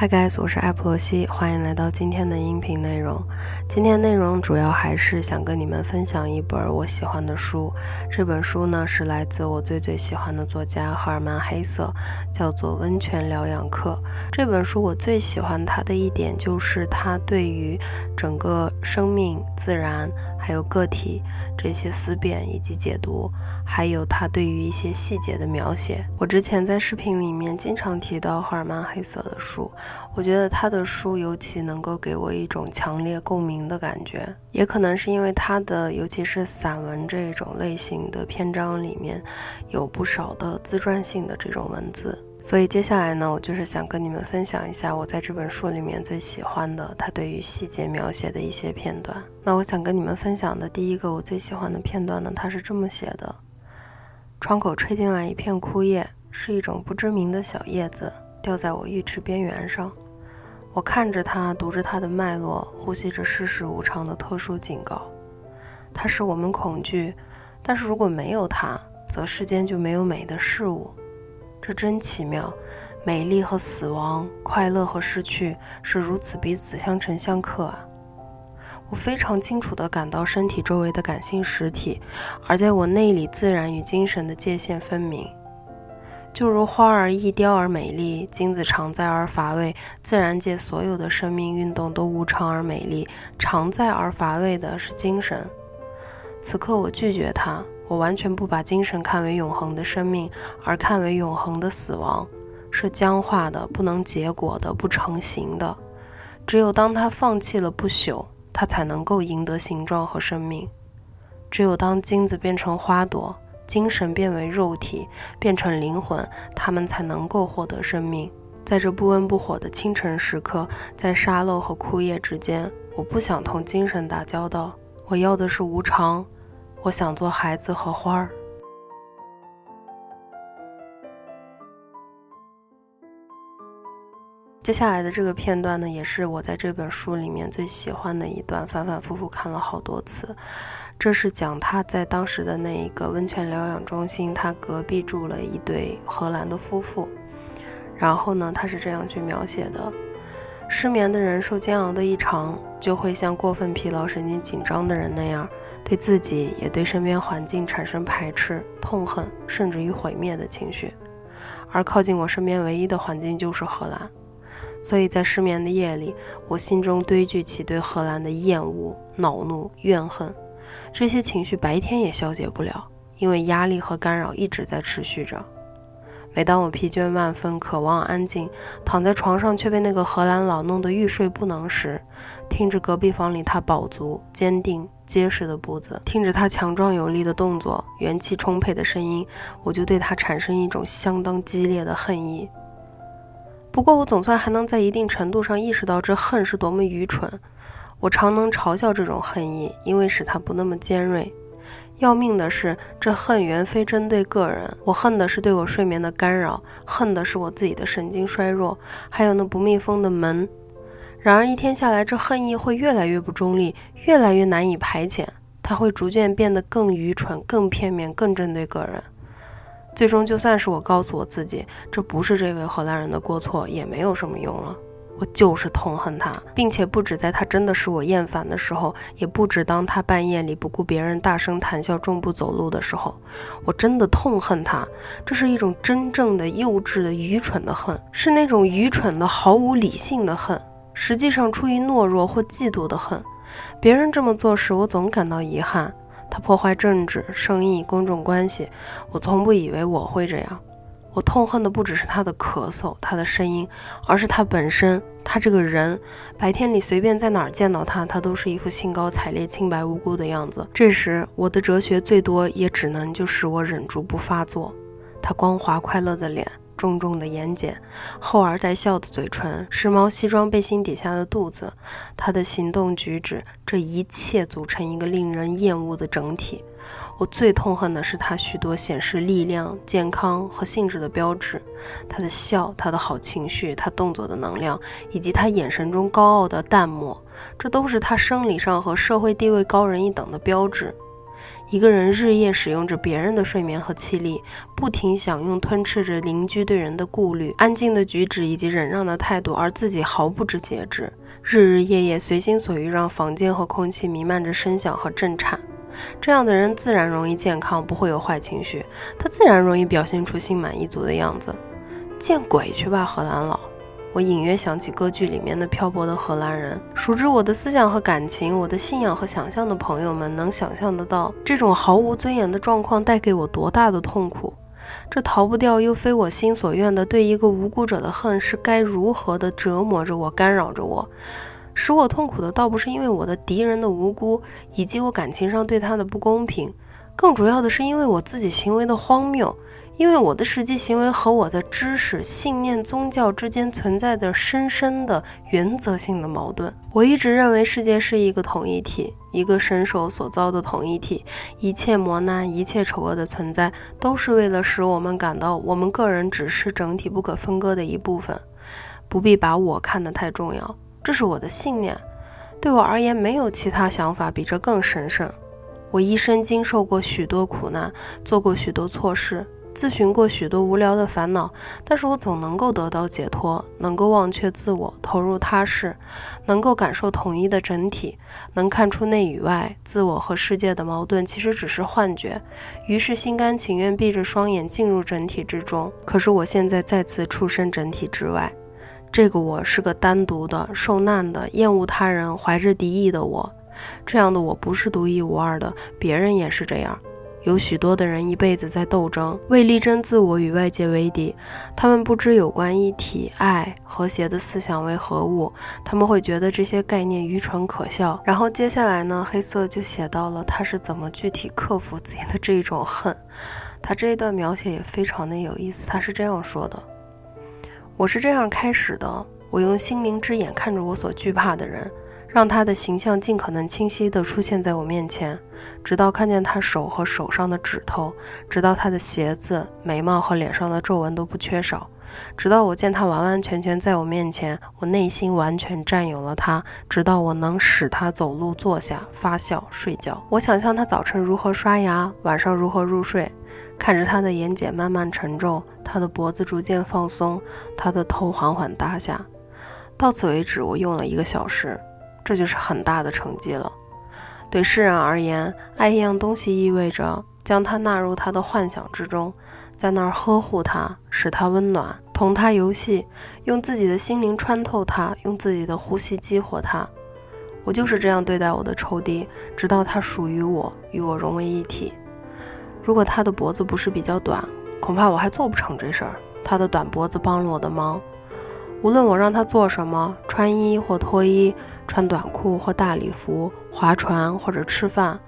Hi guys，我是艾普罗西，欢迎来到今天的音频内容。今天内容主要还是想跟你们分享一本我喜欢的书。这本书呢是来自我最最喜欢的作家赫尔曼·黑瑟，叫做《温泉疗养课》。这本书我最喜欢它的一点就是它对于整个生命、自然。还有个体这些思辨以及解读，还有他对于一些细节的描写。我之前在视频里面经常提到赫尔曼·黑色的书，我觉得他的书尤其能够给我一种强烈共鸣的感觉，也可能是因为他的，尤其是散文这种类型的篇章里面，有不少的自传性的这种文字。所以接下来呢，我就是想跟你们分享一下我在这本书里面最喜欢的他对于细节描写的一些片段。那我想跟你们分享的第一个我最喜欢的片段呢，它是这么写的：窗口吹进来一片枯叶，是一种不知名的小叶子，掉在我浴池边缘上。我看着它，读着它的脉络，呼吸着世事无常的特殊警告。它使我们恐惧，但是如果没有它，则世间就没有美的事物。这真奇妙，美丽和死亡，快乐和失去，是如此彼此相乘相克啊！我非常清楚地感到身体周围的感性实体，而在我内里，自然与精神的界限分明。就如花儿易凋而美丽，金子常在而乏味，自然界所有的生命运动都无常而美丽，常在而乏味的是精神。此刻，我拒绝它。我完全不把精神看为永恒的生命，而看为永恒的死亡，是僵化的、不能结果的、不成形的。只有当他放弃了不朽，他才能够赢得形状和生命。只有当金子变成花朵，精神变为肉体，变成灵魂，他们才能够获得生命。在这不温不火的清晨时刻，在沙漏和枯叶之间，我不想同精神打交道，我要的是无常。我想做孩子和花儿。接下来的这个片段呢，也是我在这本书里面最喜欢的一段，反反复复看了好多次。这是讲他在当时的那一个温泉疗养中心，他隔壁住了一对荷兰的夫妇。然后呢，他是这样去描写的：失眠的人受煎熬的异常，就会像过分疲劳、神经紧张的人那样。对自己也对身边环境产生排斥、痛恨，甚至于毁灭的情绪，而靠近我身边唯一的环境就是荷兰，所以在失眠的夜里，我心中堆聚起对荷兰的厌恶、恼怒、怨恨，这些情绪白天也消解不了，因为压力和干扰一直在持续着。每当我疲倦万分，渴望安静，躺在床上却被那个荷兰佬弄得欲睡不能时，听着隔壁房里他饱足、坚定、结实的步子，听着他强壮有力的动作、元气充沛的声音，我就对他产生一种相当激烈的恨意。不过，我总算还能在一定程度上意识到这恨是多么愚蠢。我常能嘲笑这种恨意，因为使它不那么尖锐。要命的是，这恨原非针对个人，我恨的是对我睡眠的干扰，恨的是我自己的神经衰弱，还有那不密封的门。然而一天下来，这恨意会越来越不中立，越来越难以排遣，它会逐渐变得更愚蠢、更片面、更针对个人。最终，就算是我告诉我自己这不是这位荷兰人的过错，也没有什么用了。我就是痛恨他，并且不止在他真的使我厌烦的时候，也不止当他半夜里不顾别人大声谈笑、重步走路的时候，我真的痛恨他。这是一种真正的幼稚的、愚蠢的恨，是那种愚蠢的、毫无理性的恨，实际上出于懦弱或嫉妒的恨。别人这么做时，我总感到遗憾。他破坏政治、生意、公众关系，我从不以为我会这样。我痛恨的不只是他的咳嗽，他的声音，而是他本身。他这个人，白天里随便在哪儿见到他，他都是一副兴高采烈、清白无辜的样子。这时，我的哲学最多也只能就使我忍住不发作。他光滑快乐的脸。重重的眼睑，厚而带笑的嘴唇，时髦西装背心底下的肚子，他的行动举止，这一切组成一个令人厌恶的整体。我最痛恨的是他许多显示力量、健康和性质的标志：他的笑，他的好情绪，他动作的能量，以及他眼神中高傲的淡漠，这都是他生理上和社会地位高人一等的标志。一个人日夜使用着别人的睡眠和气力，不停享用、吞噬着邻居对人的顾虑、安静的举止以及忍让的态度，而自己毫不知节制，日日夜夜随心所欲，让房间和空气弥漫着声响和震颤。这样的人自然容易健康，不会有坏情绪，他自然容易表现出心满意足的样子。见鬼去吧，荷兰佬！我隐约想起歌剧里面的漂泊的荷兰人。熟知我的思想和感情，我的信仰和想象的朋友们，能想象得到这种毫无尊严的状况带给我多大的痛苦？这逃不掉又非我心所愿的对一个无辜者的恨，是该如何的折磨着我，干扰着我，使我痛苦的倒不是因为我的敌人的无辜，以及我感情上对他的不公平，更主要的是因为我自己行为的荒谬。因为我的实际行为和我的知识、信念、宗教之间存在着深深的原则性的矛盾。我一直认为世界是一个统一体，一个神手所造的统一体。一切磨难、一切丑恶的存在，都是为了使我们感到我们个人只是整体不可分割的一部分。不必把我看得太重要，这是我的信念。对我而言，没有其他想法比这更神圣。我一生经受过许多苦难，做过许多错事。咨询过许多无聊的烦恼，但是我总能够得到解脱，能够忘却自我，投入他事，能够感受统一的整体，能看出内与外、自我和世界的矛盾其实只是幻觉，于是心甘情愿闭着双眼进入整体之中。可是我现在再次出身整体之外，这个我是个单独的、受难的、厌恶他人、怀着敌意的我。这样的我不是独一无二的，别人也是这样。有许多的人一辈子在斗争，为力争自我与外界为敌。他们不知有关一体、爱、和谐的思想为何物，他们会觉得这些概念愚蠢可笑。然后接下来呢，黑色就写到了他是怎么具体克服自己的这一种恨。他这一段描写也非常的有意思。他是这样说的：“我是这样开始的，我用心灵之眼看着我所惧怕的人。”让他的形象尽可能清晰地出现在我面前，直到看见他手和手上的指头，直到他的鞋子、眉毛和脸上的皱纹都不缺少，直到我见他完完全全在我面前，我内心完全占有了他，直到我能使他走路、坐下、发笑、睡觉。我想象他早晨如何刷牙，晚上如何入睡，看着他的眼睑慢慢沉皱，他的脖子逐渐放松，他的头缓缓耷下。到此为止，我用了一个小时。这就是很大的成绩了。对诗人而言，爱一样东西意味着将它纳入他的幻想之中，在那儿呵护它，使它温暖，同它游戏，用自己的心灵穿透它，用自己的呼吸激活它。我就是这样对待我的仇敌，直到他属于我，与我融为一体。如果他的脖子不是比较短，恐怕我还做不成这事儿。他的短脖子帮了我的忙。无论我让他做什么，穿衣或脱衣。穿短裤或大礼服，划船或者吃饭，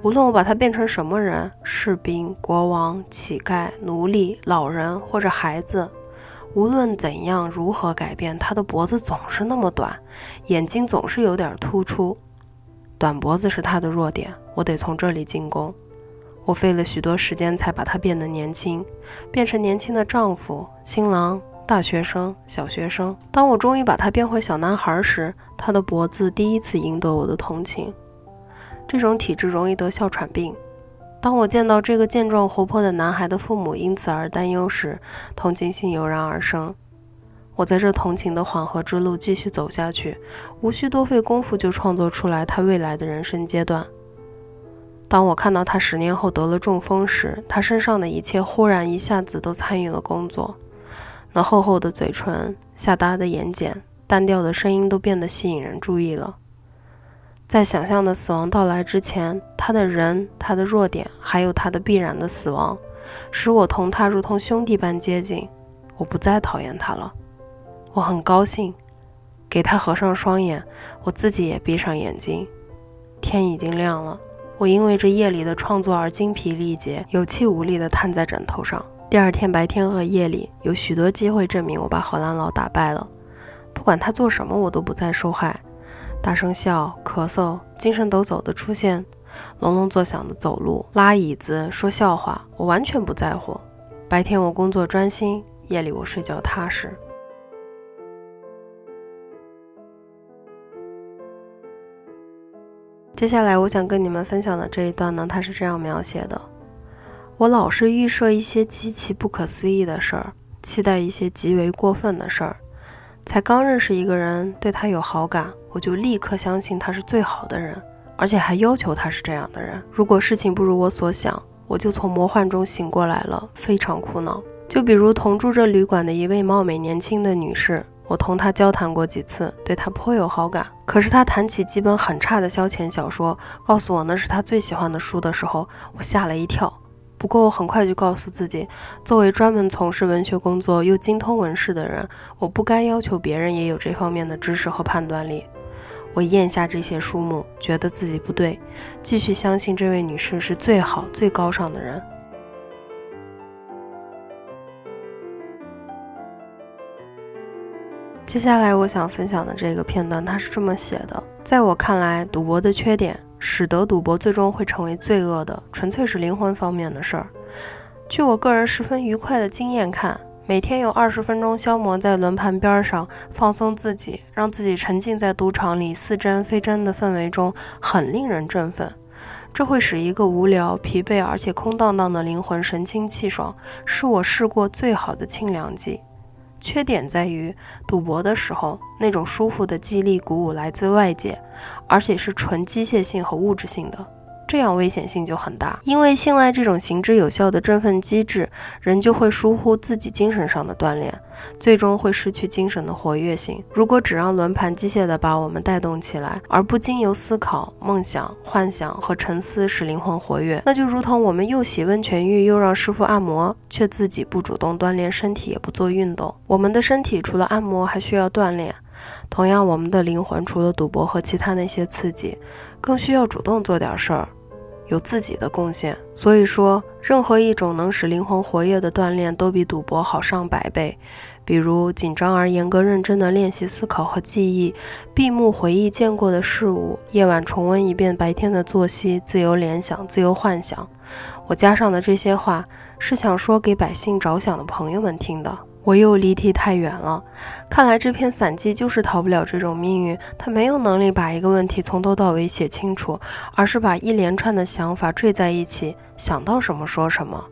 无论我把他变成什么人，士兵、国王、乞丐、奴隶、老人或者孩子，无论怎样如何改变，他的脖子总是那么短，眼睛总是有点突出。短脖子是他的弱点，我得从这里进攻。我费了许多时间才把他变得年轻，变成年轻的丈夫、新郎。大学生、小学生，当我终于把他变回小男孩时，他的脖子第一次赢得我的同情。这种体质容易得哮喘病。当我见到这个健壮活泼的男孩的父母因此而担忧时，同情心油然而生。我在这同情的缓和之路继续走下去，无需多费功夫就创作出来他未来的人生阶段。当我看到他十年后得了中风时，他身上的一切忽然一下子都参与了工作。那厚厚的嘴唇、下耷的眼睑、单调的声音都变得吸引人注意了。在想象的死亡到来之前，他的人、他的弱点，还有他的必然的死亡，使我同他如同兄弟般接近。我不再讨厌他了，我很高兴。给他合上双眼，我自己也闭上眼睛。天已经亮了，我因为这夜里的创作而精疲力竭，有气无力地瘫在枕头上。第二天白天和夜里，有许多机会证明我把荷兰佬打败了。不管他做什么，我都不再受害。大声笑、咳嗽、精神抖擞的出现、隆隆作响的走路、拉椅子、说笑话，我完全不在乎。白天我工作专心，夜里我睡觉踏实。接下来我想跟你们分享的这一段呢，它是这样描写的：我老是预设一些极其不可思议的事儿，期待一些极为过分的事儿。才刚认识一个人，对他有好感，我就立刻相信他是最好的人，而且还要求他是这样的人。如果事情不如我所想，我就从魔幻中醒过来了，非常苦恼。就比如同住这旅馆的一位貌美年轻的女士。我同他交谈过几次，对他颇有好感。可是他谈起几本很差的消遣小说，告诉我那是他最喜欢的书的时候，我吓了一跳。不过我很快就告诉自己，作为专门从事文学工作又精通文史的人，我不该要求别人也有这方面的知识和判断力。我咽下这些书目，觉得自己不对，继续相信这位女士是最好、最高尚的人。接下来我想分享的这个片段，它是这么写的：在我看来，赌博的缺点使得赌博最终会成为罪恶的，纯粹是灵魂方面的事儿。据我个人十分愉快的经验看，每天有二十分钟消磨在轮盘边上放松自己，让自己沉浸在赌场里似真非真的氛围中，很令人振奋。这会使一个无聊、疲惫而且空荡荡的灵魂神清气爽，是我试过最好的清凉剂。缺点在于，赌博的时候，那种舒服的激励鼓舞来自外界，而且是纯机械性和物质性的。这样危险性就很大，因为信赖这种行之有效的振奋机制，人就会疏忽自己精神上的锻炼，最终会失去精神的活跃性。如果只让轮盘机械地把我们带动起来，而不经由思考、梦想、幻想和沉思使灵魂活跃，那就如同我们又洗温泉浴又让师傅按摩，却自己不主动锻炼身体，也不做运动。我们的身体除了按摩还需要锻炼，同样，我们的灵魂除了赌博和其他那些刺激，更需要主动做点事儿。有自己的贡献，所以说，任何一种能使灵魂活跃的锻炼都比赌博好上百倍。比如，紧张而严格认真的练习思考和记忆，闭目回忆见过的事物，夜晚重温一遍白天的作息，自由联想，自由幻想。我加上的这些话，是想说给百姓着想的朋友们听的。我又离题太远了，看来这篇散记就是逃不了这种命运。他没有能力把一个问题从头到尾写清楚，而是把一连串的想法缀在一起，想到什么说什么。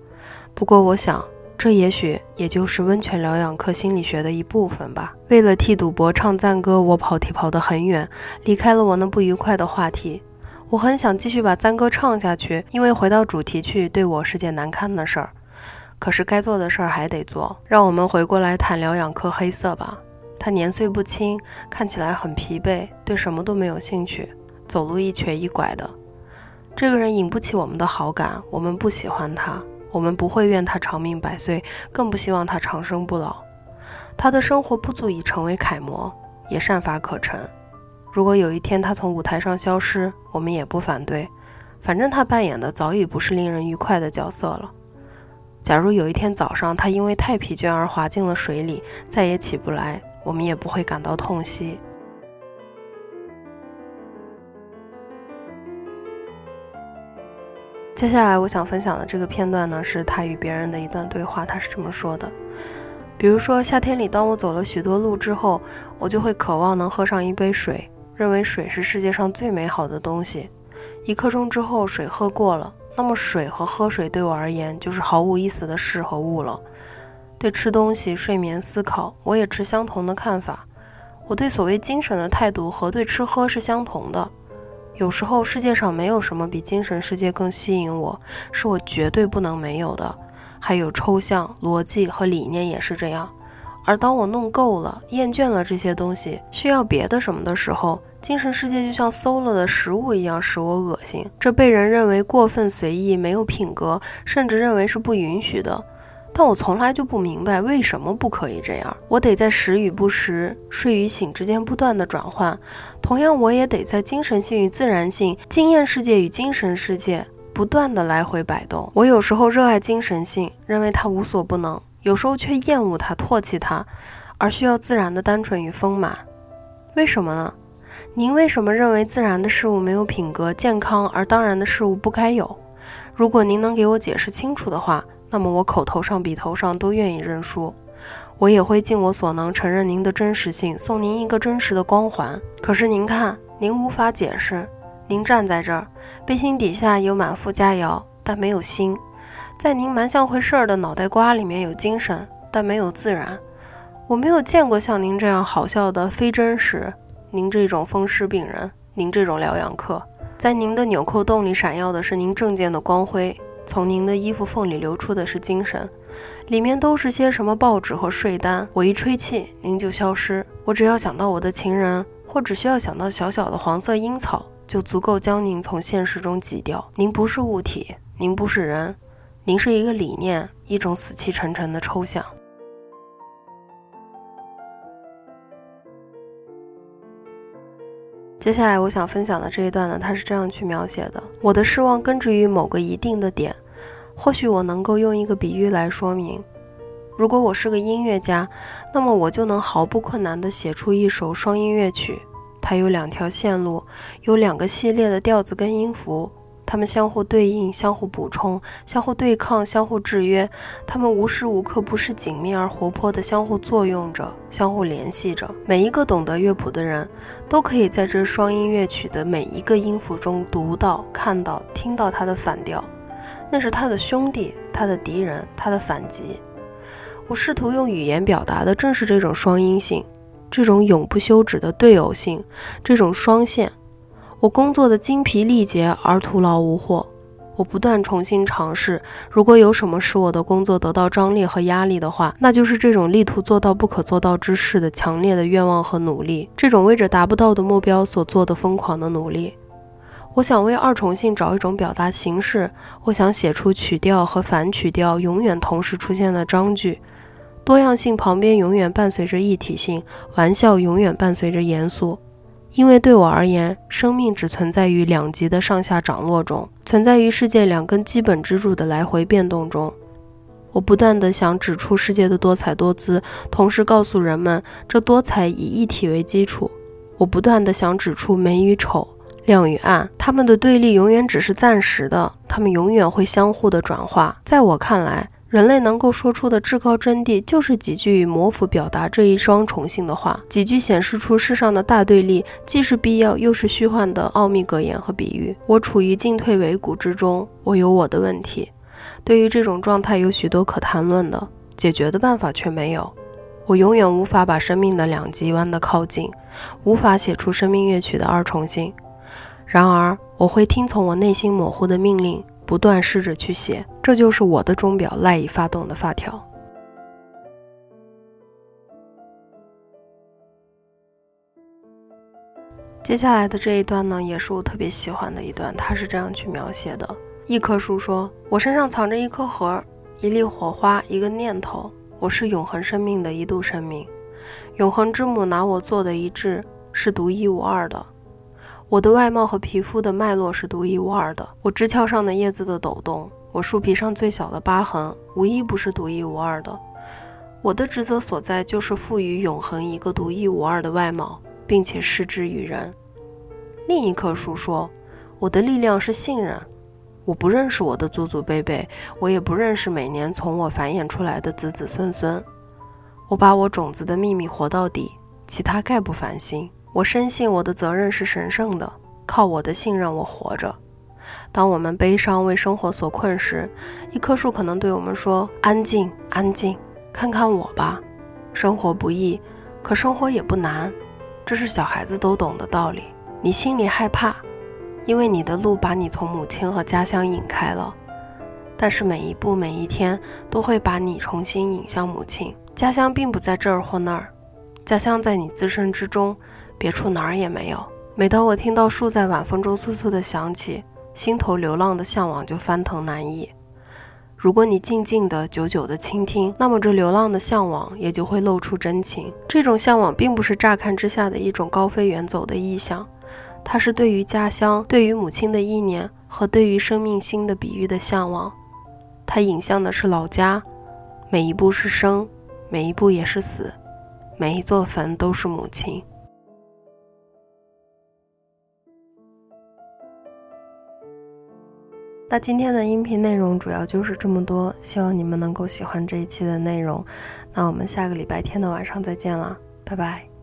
不过，我想这也许也就是温泉疗养课心理学的一部分吧。为了替赌博唱赞歌，我跑题跑得很远，离开了我那不愉快的话题。我很想继续把赞歌唱下去，因为回到主题去对我是件难堪的事儿。可是该做的事儿还得做，让我们回过来谈疗养科黑色吧。他年岁不轻，看起来很疲惫，对什么都没有兴趣，走路一瘸一拐的。这个人引不起我们的好感，我们不喜欢他，我们不会愿他长命百岁，更不希望他长生不老。他的生活不足以成为楷模，也善法可陈。如果有一天他从舞台上消失，我们也不反对，反正他扮演的早已不是令人愉快的角色了。假如有一天早上他因为太疲倦而滑进了水里，再也起不来，我们也不会感到痛惜。接下来我想分享的这个片段呢，是他与别人的一段对话。他是这么说的：，比如说夏天里，当我走了许多路之后，我就会渴望能喝上一杯水，认为水是世界上最美好的东西。一刻钟之后，水喝过了。那么水和喝水对我而言就是毫无意思的事和物了。对吃东西、睡眠、思考，我也持相同的看法。我对所谓精神的态度和对吃喝是相同的。有时候世界上没有什么比精神世界更吸引我，是我绝对不能没有的。还有抽象、逻辑和理念也是这样。而当我弄够了、厌倦了这些东西，需要别的什么的时候，精神世界就像馊了的食物一样使我恶心，这被人认为过分随意、没有品格，甚至认为是不允许的。但我从来就不明白为什么不可以这样。我得在时与不时、睡与醒之间不断的转换，同样我也得在精神性与自然性、经验世界与精神世界不断的来回摆动。我有时候热爱精神性，认为它无所不能；有时候却厌恶它、唾弃它，而需要自然的单纯与丰满。为什么呢？您为什么认为自然的事物没有品格、健康，而当然的事物不该有？如果您能给我解释清楚的话，那么我口头上、笔头上都愿意认输。我也会尽我所能承认您的真实性，送您一个真实的光环。可是您看，您无法解释，您站在这儿，背心底下有满腹佳肴，但没有心；在您蛮像回事儿的脑袋瓜里面有精神，但没有自然。我没有见过像您这样好笑的非真实。您这种风湿病人，您这种疗养客，在您的纽扣洞里闪耀的是您证件的光辉，从您的衣服缝里流出的是精神，里面都是些什么报纸和税单。我一吹气，您就消失。我只要想到我的情人，或只需要想到小小的黄色樱草。就足够将您从现实中挤掉。您不是物体，您不是人，您是一个理念，一种死气沉沉的抽象。接下来我想分享的这一段呢，它是这样去描写的：我的失望根植于某个一定的点，或许我能够用一个比喻来说明。如果我是个音乐家，那么我就能毫不困难地写出一首双音乐曲。它有两条线路，有两个系列的调子跟音符，它们相互对应、相互补充、相互对抗、相互制约，它们无时无刻不是紧密而活泼的相互作用着、相互联系着。每一个懂得乐谱的人都可以在这双音乐曲的每一个音符中读到、看到、听到它的反调，那是他的兄弟、他的敌人、他的反击。我试图用语言表达的正是这种双音性。这种永不休止的对偶性，这种双线，我工作的精疲力竭而徒劳无获。我不断重新尝试。如果有什么使我的工作得到张力和压力的话，那就是这种力图做到不可做到之事的强烈的愿望和努力，这种为着达不到的目标所做的疯狂的努力。我想为二重性找一种表达形式。我想写出曲调和反曲调永远同时出现的章句。多样性旁边永远伴随着一体性，玩笑永远伴随着严肃，因为对我而言，生命只存在于两极的上下涨落中，存在于世界两根基本支柱的来回变动中。我不断地想指出世界的多彩多姿，同时告诉人们这多彩以一体为基础。我不断地想指出美与丑，亮与暗，它们的对立永远只是暂时的，它们永远会相互的转化。在我看来。人类能够说出的至高真谛，就是几句以模符表达这一双重性的话，几句显示出世上的大对立，既是必要又是虚幻的奥秘格言和比喻。我处于进退维谷之中，我有我的问题。对于这种状态，有许多可谈论的，解决的办法却没有。我永远无法把生命的两极弯得靠近，无法写出生命乐曲的二重性。然而，我会听从我内心模糊的命令。不断试着去写，这就是我的钟表赖以发动的发条。接下来的这一段呢，也是我特别喜欢的一段，他是这样去描写的：一棵树说，我身上藏着一颗核，一粒火花，一个念头，我是永恒生命的一度生命，永恒之母拿我做的一致，是独一无二的。我的外貌和皮肤的脉络是独一无二的。我枝鞘上的叶子的抖动，我树皮上最小的疤痕，无一不是独一无二的。我的职责所在就是赋予永恒一个独一无二的外貌，并且施之于人。另一棵树说：“我的力量是信任。我不认识我的祖祖辈辈，我也不认识每年从我繁衍出来的子子孙孙。我把我种子的秘密活到底，其他概不烦心。”我深信我的责任是神圣的，靠我的信任我活着。当我们悲伤为生活所困时，一棵树可能对我们说：“安静，安静，看看我吧。生活不易，可生活也不难，这是小孩子都懂的道理。你心里害怕，因为你的路把你从母亲和家乡引开了，但是每一步每一天都会把你重新引向母亲。家乡并不在这儿或那儿，家乡在你自身之中。”别处哪儿也没有。每当我听到树在晚风中簌簌地响起，心头流浪的向往就翻腾难抑。如果你静静的、久久的倾听，那么这流浪的向往也就会露出真情。这种向往并不是乍看之下的一种高飞远走的意象，它是对于家乡、对于母亲的意念和对于生命心的比喻的向往。它影像的是老家，每一步是生，每一步也是死，每一座坟都是母亲。那今天的音频内容主要就是这么多，希望你们能够喜欢这一期的内容。那我们下个礼拜天的晚上再见了，拜拜。